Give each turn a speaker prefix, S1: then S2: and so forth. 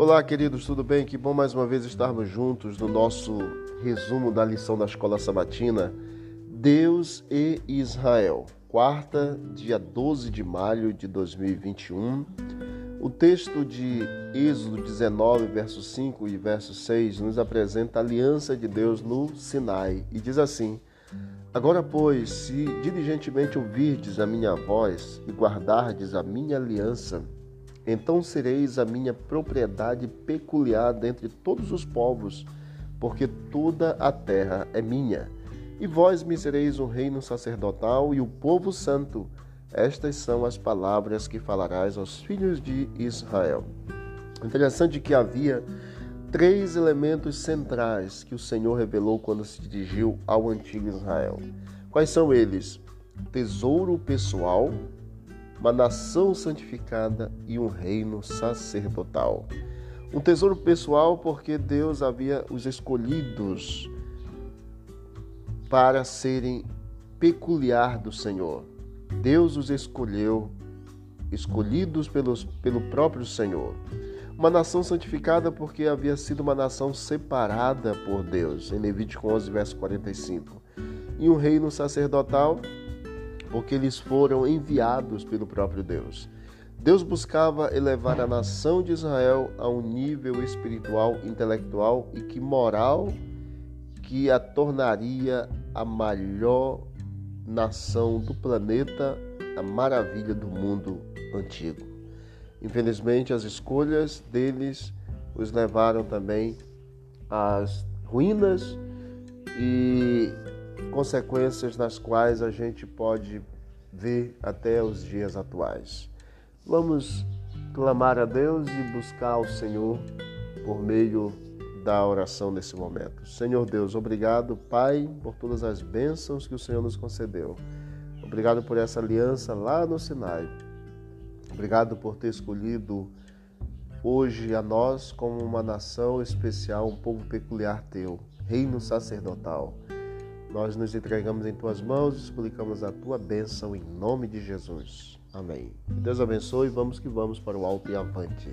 S1: Olá, queridos, tudo bem? Que bom mais uma vez estarmos juntos no nosso resumo da lição da Escola Sabatina Deus e Israel, quarta, dia 12 de maio de 2021. O texto de Êxodo 19, verso 5 e verso 6 nos apresenta a aliança de Deus no Sinai e diz assim: Agora, pois, se diligentemente ouvirdes a minha voz e guardardes a minha aliança, então sereis a minha propriedade peculiar dentre todos os povos, porque toda a terra é minha. E vós me sereis um reino sacerdotal e o povo santo. Estas são as palavras que falarás aos filhos de Israel. Interessante que havia três elementos centrais que o Senhor revelou quando se dirigiu ao antigo Israel. Quais são eles? Tesouro pessoal, uma nação santificada e um reino sacerdotal. Um tesouro pessoal porque Deus havia os escolhidos para serem peculiar do Senhor. Deus os escolheu, escolhidos pelos, pelo próprio Senhor. Uma nação santificada porque havia sido uma nação separada por Deus, em Levítico 11, verso 45. E um reino sacerdotal porque eles foram enviados pelo próprio Deus. Deus buscava elevar a nação de Israel a um nível espiritual, intelectual e que moral que a tornaria a maior nação do planeta, a maravilha do mundo antigo. Infelizmente, as escolhas deles os levaram também às ruínas e consequências nas quais a gente pode ver até os dias atuais. Vamos clamar a Deus e buscar ao Senhor por meio da oração nesse momento. Senhor Deus, obrigado, Pai, por todas as bênçãos que o Senhor nos concedeu. Obrigado por essa aliança lá no Sinai. Obrigado por ter escolhido hoje a nós como uma nação especial, um povo peculiar teu, reino sacerdotal. Nós nos entregamos em tuas mãos e suplicamos a tua bênção em nome de Jesus. Amém. Deus abençoe. Vamos que vamos para o alto e avante.